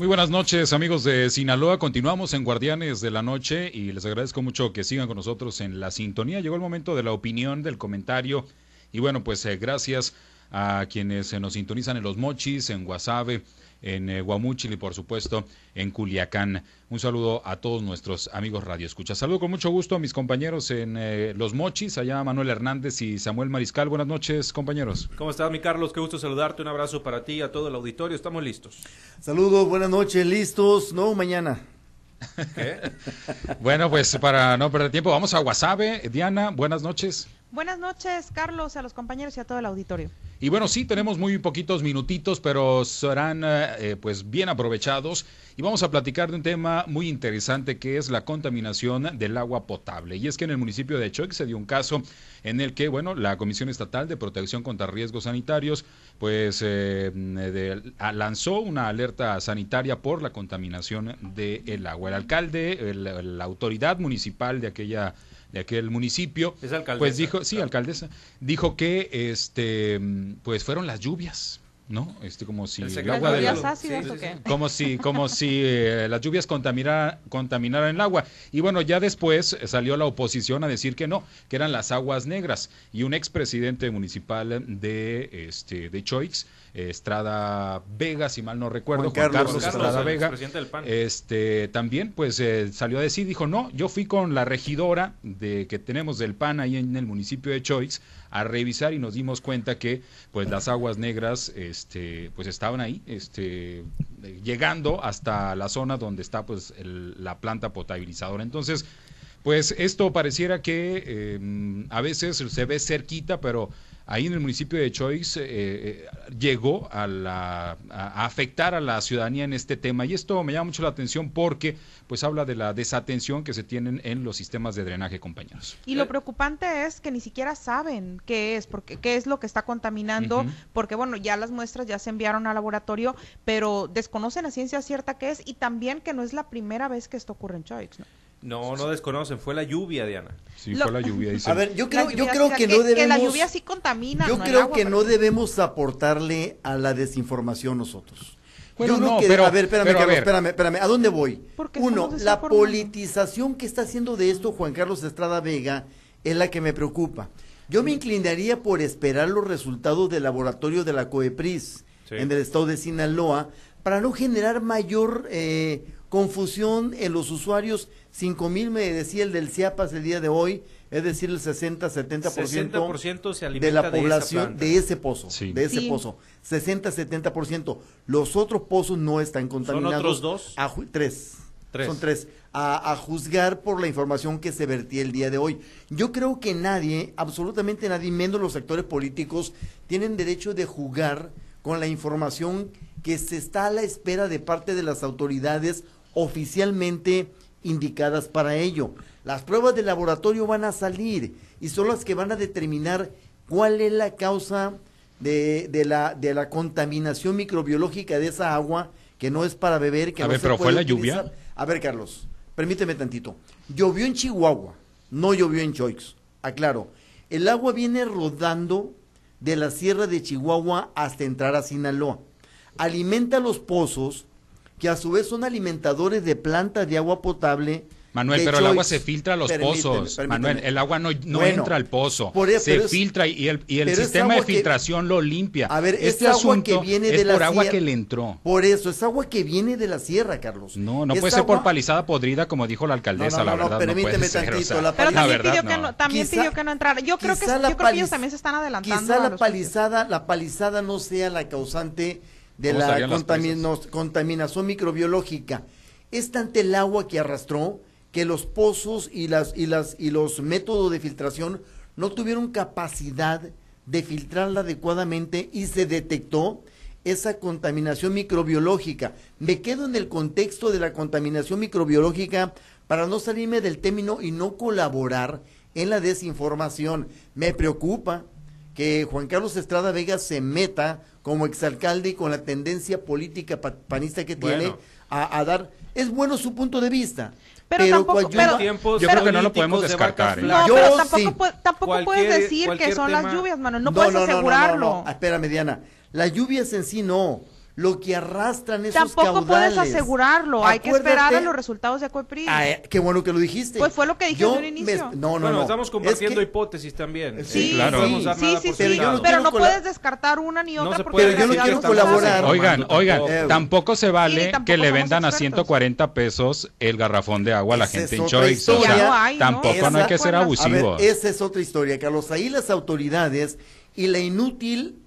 Muy buenas noches, amigos de Sinaloa. Continuamos en Guardianes de la Noche y les agradezco mucho que sigan con nosotros en la sintonía. Llegó el momento de la opinión, del comentario. Y bueno, pues eh, gracias a quienes nos sintonizan en Los Mochis, en Guasave, en eh, Guamúchil y por supuesto en Culiacán. Un saludo a todos nuestros amigos Radio Escucha. Saludo con mucho gusto a mis compañeros en eh, Los Mochis, allá Manuel Hernández y Samuel Mariscal. Buenas noches, compañeros. ¿Cómo estás, mi Carlos? Qué gusto saludarte. Un abrazo para ti y a todo el auditorio. Estamos listos. Saludos, buenas noches, listos. No, mañana. bueno, pues para no perder tiempo, vamos a Guasave. Diana, buenas noches. Buenas noches, Carlos, a los compañeros y a todo el auditorio. Y bueno, sí, tenemos muy poquitos minutitos, pero serán eh, pues bien aprovechados. Y vamos a platicar de un tema muy interesante que es la contaminación del agua potable. Y es que en el municipio de Choix se dio un caso en el que, bueno, la Comisión Estatal de Protección contra Riesgos Sanitarios, pues eh, lanzó una alerta sanitaria por la contaminación del agua. El alcalde, la autoridad municipal de aquella de aquel municipio, pues dijo, sí, alcaldesa, dijo que este pues fueron las lluvias, ¿no? Este como si el, agua de como si como si eh, las lluvias contaminara, contaminaran el agua. Y bueno ya después salió la oposición a decir que no que eran las aguas negras. Y un expresidente municipal de este de Choix Estrada Vega, si mal no recuerdo, Juan, Carlos, Estrada Vega, este también pues eh, salió a decir, dijo, no, yo fui con la regidora de que tenemos del PAN ahí en el municipio de Choix a revisar y nos dimos cuenta que pues las aguas negras este pues estaban ahí este llegando hasta la zona donde está pues la planta potabilizadora entonces pues esto pareciera que em, a veces se ve cerquita pero ahí en el municipio de Choix eh, eh, llegó a, la, a, afectar a la ciudadanía en este tema. Y esto me llama mucho la atención porque pues habla de la desatención que se tienen en los sistemas de drenaje, compañeros. Y lo preocupante es que ni siquiera saben qué es, porque qué es lo que está contaminando, porque bueno, ya las muestras ya se enviaron al laboratorio, pero desconocen a ciencia cierta qué es y también que no es la primera vez que esto ocurre en Choix, ¿no? No, no desconocen, fue la lluvia, Diana. Sí, fue la lluvia. A ver, yo creo, yo creo que, no debemos... Que la lluvia sí contamina. Yo creo que no debemos aportarle a la desinformación nosotros. Bueno, no, pero, a ver, espérame, Carlos, espérame, espérame, ¿a dónde voy? Uno, la politización que está haciendo de esto Juan Carlos Estrada Vega es la que me preocupa. Yo me inclinaría por esperar los resultados del laboratorio de la COEPRIS en el estado de Sinaloa para no generar mayor eh, confusión en los usuarios. 5 mil me decía el del CIAPAS el día de hoy, es decir, el 60-70% se de la población de, ese pozo, de ese pozo, 60-70%. Los otros pozos no están contaminados. ¿Son otros dos? tres. Son tres. A, a, juzgar por la información que se vertía el día de hoy. Yo creo que nadie, absolutamente nadie, menos los actores políticos, tienen derecho de jugar con la información que se está a la espera de parte de las autoridades oficialmente indicadas para ello. Las pruebas de laboratorio van a salir y son las que van a determinar cuál es la causa de, de, la, de la contaminación microbiológica de esa agua que no es para beber. Que a no ver, pero fue la lluvia. A ver, Carlos, permíteme tantito. Llovió en Chihuahua, no llovió en Choix. Aclaro, el agua viene rodando de la sierra de Chihuahua hasta entrar a Sinaloa. Alimenta los pozos que a su vez son alimentadores de plantas de agua potable. Manuel, pero el agua se filtra a los pozos. Manuel, el agua no, no entra al pozo. E- se filtra y el, y el sistema de filtración lo limpia. A ver, este agua que viene de es la por agua que le entró. Por eso, es agua que viene de la sierra, Carlos. No, no puede ser por palizada podrida, como dijo la alcaldesa, la verdad. permíteme tantito. la pero también, pidió, que no, también pidió que no entrara. Yo creo que, yo creo que ellos también se están adelantando. Quizá la palizada, la palizada no sea la causante de la contaminación microbiológica. Es tanto el agua que arrastró que los pozos y, las, y, las, y los métodos de filtración no tuvieron capacidad de filtrarla adecuadamente y se detectó esa contaminación microbiológica. Me quedo en el contexto de la contaminación microbiológica para no salirme del término y no colaborar en la desinformación. Me preocupa que Juan Carlos Estrada Vega se meta como exalcalde y con la tendencia política panista que tiene a, dar, es bueno su punto de vista. Pero, tampoco, pero, yo creo que no lo podemos descartar. ¿eh? No, pero tampoco, tampoco puedes decir que son las lluvias, mano. No, puedes asegurarlo. No, Espérame, Diana. Las lluvias en sí no. Lo que arrastran esos Tampoco puedes asegurarlo, hay que esperar a los resultados de Acuepris. Ah, eh, qué bueno que lo dijiste. Pues fue lo que dije en un inicio. no, no, no. estamos compartiendo hipótesis también. Sí, claro. Sí, sí, sí, pero, no, puedes descartar una ni otra porque Pero yo no quiero colaborar. Oigan, oigan, tampoco se vale que le vendan a 140 pesos el garrafón de agua a la gente en Choice. O sea, tampoco no hay que ser abusivo. Esa es otra historia, Carlos. Ahí las autoridades y la inútil,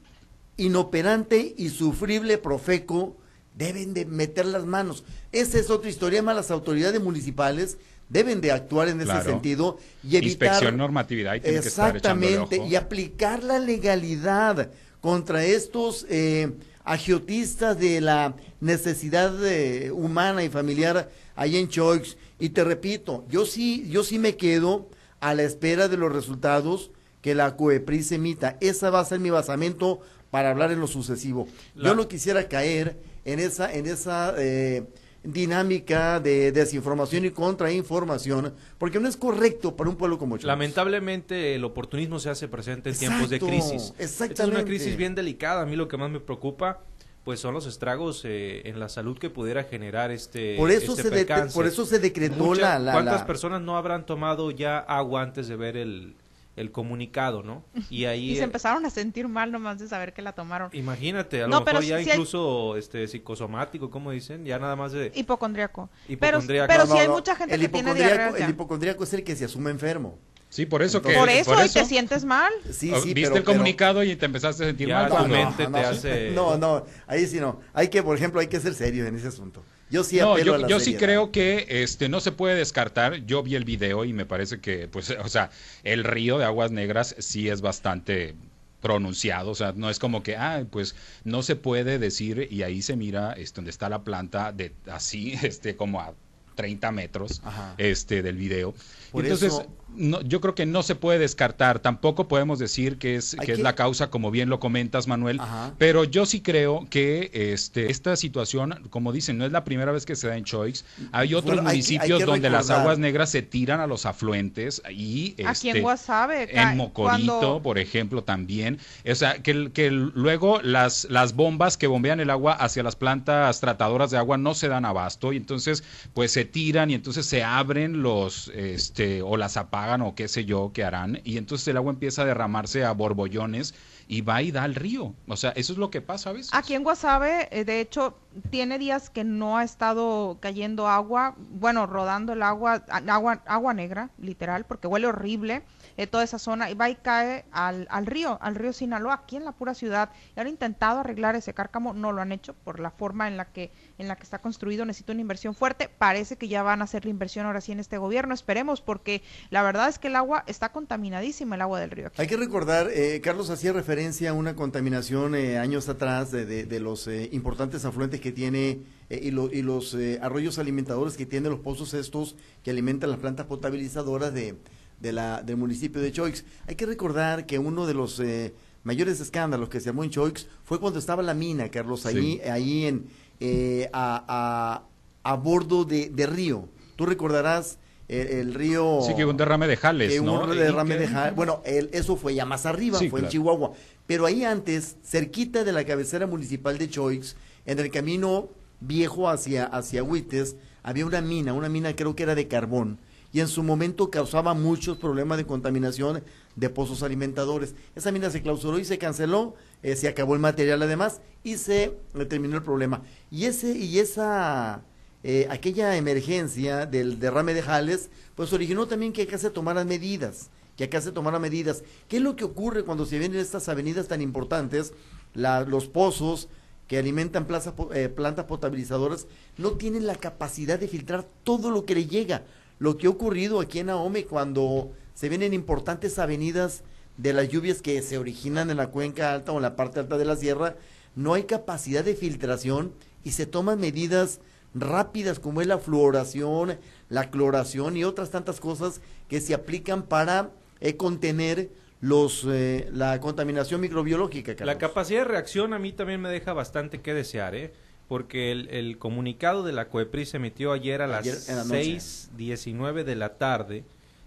inoperante y sufrible Profeco deben de meter las manos. Esa es otra historia, más las autoridades municipales deben de actuar en ese sentido y evitar inspección normatividad y exactamente que y aplicar la legalidad contra estos eh, agiotistas de la necesidad eh, humana y familiar ahí en Choix. Y te repito yo sí yo sí me quedo a la espera de los resultados que la COEPRIS emita. Esa va a ser mi basamento para hablar en lo sucesivo yo no quisiera caer en esa, en esa eh, dinámica de desinformación y contrainformación, porque no es correcto para un pueblo como Chile. Lamentablemente el oportunismo se hace presente en tiempos de crisis. Exactamente. es una crisis bien delicada. A mí lo que más me preocupa pues son los estragos eh, en la salud que pudiera generar este por eso este se por eso se decretó la, la, cuántas personas no habrán tomado ya agua antes de ver el el comunicado, ¿no? Y ahí se empezaron a sentir mal nomás de saber que la tomaron. Imagínate, a lo mejor ya incluso este psicosomático, como dicen, ya nada más de hipocondriaco. Pero, pero si hay mucha gente que tiene diarrea. El hipocondriaco es el que se asume enfermo. Sí, por eso que por eso, y te sientes mal. Sí, sí, Viste el comunicado y te empezaste a sentir mal. Tu mente te hace No, no, ahí sí no. Hay que, por ejemplo, hay que ser serio en ese asunto. Yo sí yo, sí creo que este no se puede descartar. Yo vi el video y me parece que, pues, o sea, el río de aguas negras sí es bastante pronunciado, o sea, no es como que, ah, pues no se puede decir y ahí se mira este, donde está la planta de así, este, como a 30 metros, este, del video. Entonces, no, yo creo que no se puede descartar. Tampoco podemos decir que es, que, es la causa, como bien lo comentas, Manuel. Pero yo sí creo que este, esta situación, como dicen, no es la primera vez que se da en Choix. Hay otros municipios donde las aguas negras se tiran a los afluentes y aquí en este, Guasave, en Mocorito, por ejemplo, también. O sea, que, que luego las, las bombas que bombean el agua hacia las plantas tratadoras de agua no se dan abasto y entonces pues se tiran y entonces se abren los este o las apagan o qué sé yo que harán, y entonces el agua empieza a derramarse a borbollones y va y da al río. O sea, eso es lo que pasa, ¿ves? Aquí en Guasave, eh, de hecho, tiene días que no ha estado cayendo agua, bueno, rodando el agua, agua, agua negra, literal, porque huele horrible eh, toda esa zona, y va y cae al, al río, al río Sinaloa, aquí en la pura ciudad. Y han intentado arreglar ese cárcamo, no lo han hecho por la forma en la que, en la que está construido, necesita una inversión fuerte. Parece que ya van a hacer la inversión ahora sí en este gobierno, esperemos, porque la verdad es que el agua está contaminadísima, el agua del río. Hay que recordar, eh, Carlos hacía referencia a una contaminación eh, años atrás de, de, los eh, importantes afluentes que tiene y, y, los arroyos alimentadores que tienen los pozos estos que alimentan las plantas potabilizadoras de de la, del municipio de Choix. Hay que recordar que uno de los eh, mayores escándalos que se armó en Choix fue cuando estaba la mina, Carlos, ahí, ahí en, eh, a, a, bordo de, de, río. Tú recordarás el, río... Sí, que un derrame de Jales, Un derrame de Jales. Bueno, el, eso fue ya más arriba, fue en Chihuahua. Pero ahí antes, cerquita de la cabecera municipal de Choix, en el camino viejo hacia, hacia Huites, había una mina, una mina creo que era de carbón y en su momento causaba muchos problemas de contaminación de pozos alimentadores. Esa mina se clausuró y se canceló, eh, se acabó el material además y se terminó el problema. Y ese y esa eh, aquella emergencia del derrame de Jales, pues originó también que acá se tomaran medidas, que acá se tomaran medidas. ¿Qué es lo que ocurre cuando se vienen estas avenidas tan importantes? los pozos que alimentan eh, plantas potabilizadoras no tienen la capacidad de filtrar todo lo que le llega lo que ha ocurrido aquí en Ahome cuando se vienen importantes avenidas de las lluvias que se originan en la cuenca alta o en la parte alta de la sierra, no hay capacidad de filtración y se toman medidas rápidas como es la fluoración, la cloración y otras tantas cosas que se aplican para eh, contener los eh, la contaminación microbiológica. La capacidad de reacción a mí también me deja bastante que desear, ¿eh? porque el, comunicado de la COEPRI se emitió ayer a las 6.19 de la tarde,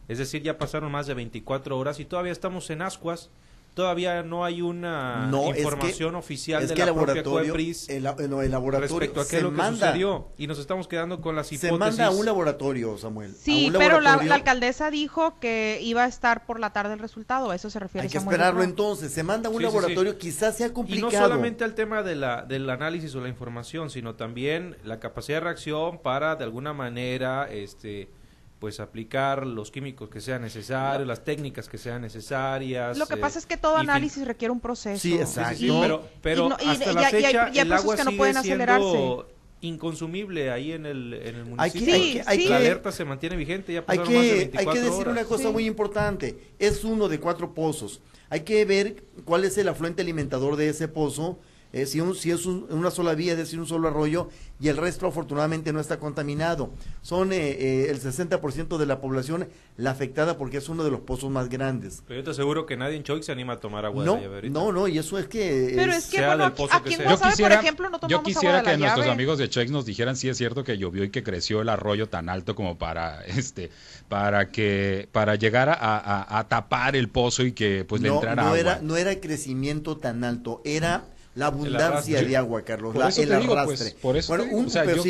es decir, ya pasaron más de 24 horas y todavía estamos en ascuas todavía no hay una información oficial de la propia Coepris el, laboratorio respecto a qué es lo que sucedió y nos estamos quedando con las hipótesis. Se manda a un laboratorio, Samuel. Sí, pero La, alcaldesa dijo que iba a estar por la tarde el resultado, a eso se refiere Hay que esperarlo entonces, se manda a un laboratorio, quizás sea complicado. Y no solamente al tema de la, del análisis o la información, sino también la capacidad de reacción para de alguna manera este pues aplicar los químicos que sean necesarios, las técnicas que sean necesarias. Lo que pasa es que todo análisis requiere un proceso. Sí, exacto. pero, pero hasta la fecha el agua que no pueden acelerarse. inconsumible ahí en el, en el municipio. la alerta se mantiene vigente, ya hay que, más de 24 Hay que decir una cosa muy importante, es uno de cuatro pozos. Hay que ver cuál es el afluente alimentador de ese pozo, eh, si, si, es una sola vía, es decir, un solo arroyo, y el resto afortunadamente no está contaminado. Son eh, eh, el 60% de la población la afectada porque es uno de los pozos más grandes. Pero yo te aseguro que nadie en Choix se anima a tomar agua no, de No, no, y eso es que... Pero es que, bueno, aquí, en yo quisiera, por ejemplo, no Yo quisiera que nuestros amigos de Choix nos dijeran si es cierto que llovió y que creció el arroyo tan alto como para este para que para llegar a, a, tapar el pozo y que pues le entrara no agua. Era, no era crecimiento tan alto, era la abundancia de agua, Carlos, por eso el pues, arrastre. por eso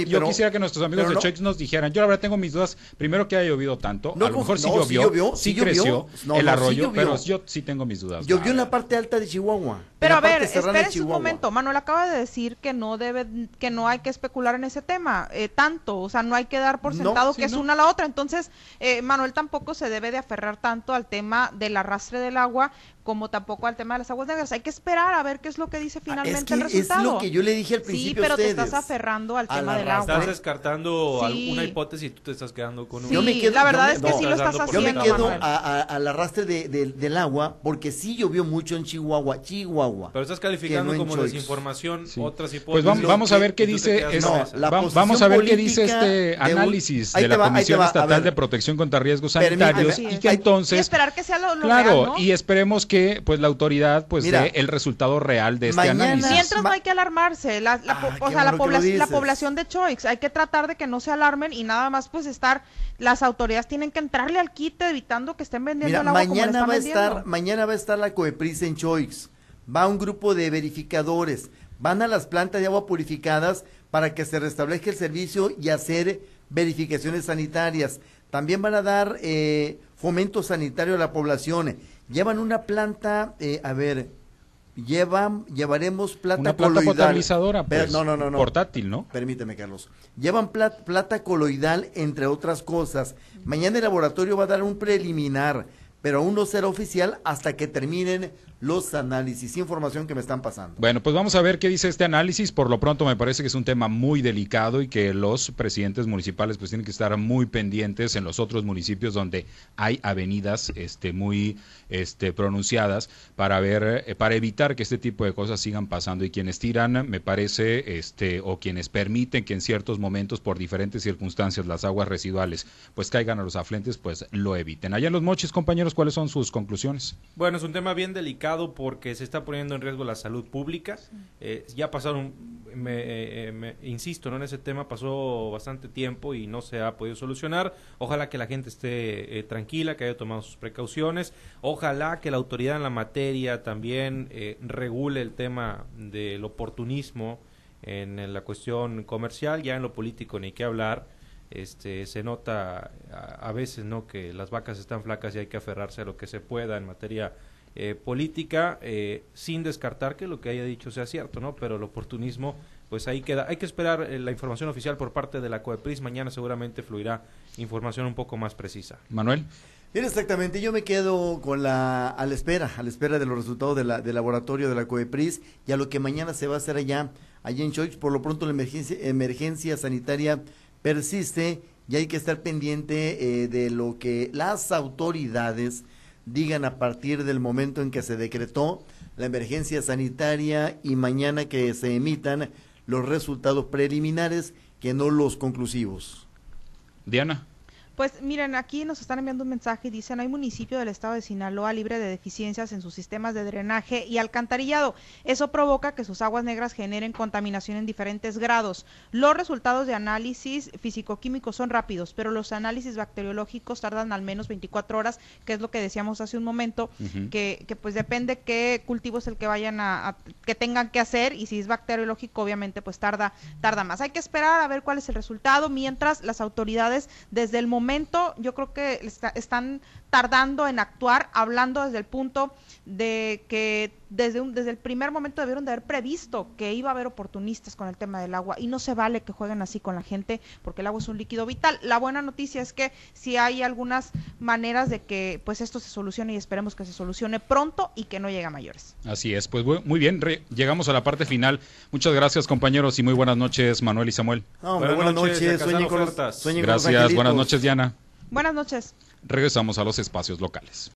yo, quisiera que nuestros amigos de Chex nos dijeran, yo la verdad tengo mis dudas, primero que haya llovido tanto, a lo mejor sí, llovió, sí, creció el arroyo, pero yo sí tengo mis dudas. Llovió en la parte alta de Chihuahua. Pero a ver, espérense un momento, Manuel acaba de decir que no debe, que no hay que especular en ese tema, eh, tanto, o sea, no hay que dar por sentado que es una a la otra, entonces eh, Manuel tampoco se debe de aferrar tanto al tema del arrastre del agua, como tampoco al tema de las aguas negras. Hay que esperar a ver qué es lo que dice ah, finalmente el resultado. Es lo que yo le dije al principio. Sí, pero te estás aferrando al tema del agua. Estás descartando alguna hipótesis y tú te estás quedando con una. yo me quedo, la verdad es que sí lo estás haciendo. Yo me quedo al arrastre del agua porque sí llovió mucho en Chihuahua. Chihuahua. Pero estás calificando como desinformación otras hipótesis. Pues vamos, a ver qué dice. vamos a ver qué dice este análisis de, la Comisión Estatal de Protección contra Riesgos Sanitarios y que entonces. Y esperar que sea lo, Claro, y esperemos que pues la autoridad pues dé el resultado real de este análisis. Mientras no hay que alarmarse, la, o sea, la, la población de Choix, hay que tratar de que no se alarmen y nada más pues estar, las autoridades tienen que entrarle al quite evitando que estén vendiendo el agua mañana va a estar, mañana va a estar la Coepris en Choix, va un grupo de verificadores, van a las plantas de agua purificadas para que se restablezca el servicio y hacer verificaciones sanitarias. También van a dar eh, fomento sanitario a la población Llevan una planta, eh, a ver, llevan, llevaremos plata una planta potabilizadora, pues, no, no, no, no, portátil, ¿no? Permíteme, Carlos. Llevan plata coloidal, entre otras cosas. Mañana el laboratorio va a dar un preliminar, pero aún no será oficial hasta que terminen los análisis, información que me están pasando. Bueno, pues vamos a ver qué dice este análisis. Por lo pronto me parece que es un tema muy delicado y que los presidentes municipales pues tienen que estar muy pendientes en los otros municipios donde hay avenidas este muy este pronunciadas para ver eh, para evitar que este tipo de cosas sigan pasando y quienes tiran me parece este o quienes permiten que en ciertos momentos por diferentes circunstancias las aguas residuales pues caigan a los afluentes pues lo eviten. Allá en los moches, compañeros, ¿cuáles son sus conclusiones? Bueno, es un tema bien delicado porque se está poniendo en riesgo la salud pública. Eh, ya pasaron, me, eh, insisto, ¿no? en ese tema pasó bastante tiempo y no se ha podido solucionar. Ojalá que la gente esté eh, tranquila, que haya tomado sus precauciones. Ojalá que la autoridad en la materia también regule el tema del oportunismo en, la cuestión comercial, ya en lo político ni qué hablar. Este, se nota a, a, veces no que las vacas están flacas y hay que aferrarse a lo que se pueda en materia eh, política, eh, sin descartar que lo que haya dicho sea cierto, ¿no? Pero el oportunismo, pues ahí queda. Hay que esperar eh, la información oficial por parte de la COEPRIS. Mañana seguramente fluirá información un poco más precisa. Manuel. exactamente, yo me quedo con la, a la espera, a la espera de los resultados de la, del laboratorio de la COEPRIS y a lo que mañana se va a hacer allá, allá en Choix. Por lo pronto la emergencia, emergencia sanitaria persiste y hay que estar pendiente de lo que las autoridades digan a partir del momento en que se decretó la emergencia sanitaria y mañana que se emitan los resultados preliminares que no los conclusivos. Diana. Pues miren, aquí nos están enviando un mensaje y dicen, hay municipio del estado de Sinaloa libre de deficiencias en sus sistemas de drenaje y alcantarillado. Eso provoca que sus aguas negras generen contaminación en diferentes grados. Los resultados de análisis físico-químicos son rápidos, pero los análisis bacteriológicos tardan al menos 24 horas, que es lo que decíamos hace un momento, que, que, pues depende qué cultivo es el que vayan a, que tengan que hacer y si es bacteriológico obviamente pues tarda tarda más. Hay que esperar a ver cuál es el resultado mientras las autoridades desde el momento momento yo creo que están tardando en actuar, hablando desde el punto de que desde, un, desde el primer momento debieron de haber previsto que iba a haber oportunistas con el tema del agua y no se vale que jueguen así con la gente porque el agua es un líquido vital. La buena noticia es que si hay algunas maneras de que pues esto se solucione y esperemos que se solucione pronto y que no llegue a mayores. Así es, pues muy bien, llegamos a la parte final. Muchas gracias compañeros y muy buenas noches Manuel y Samuel. buenas, noches, Gracias, buenas noches Diana. Buenas noches. Regresamos a los espacios locales.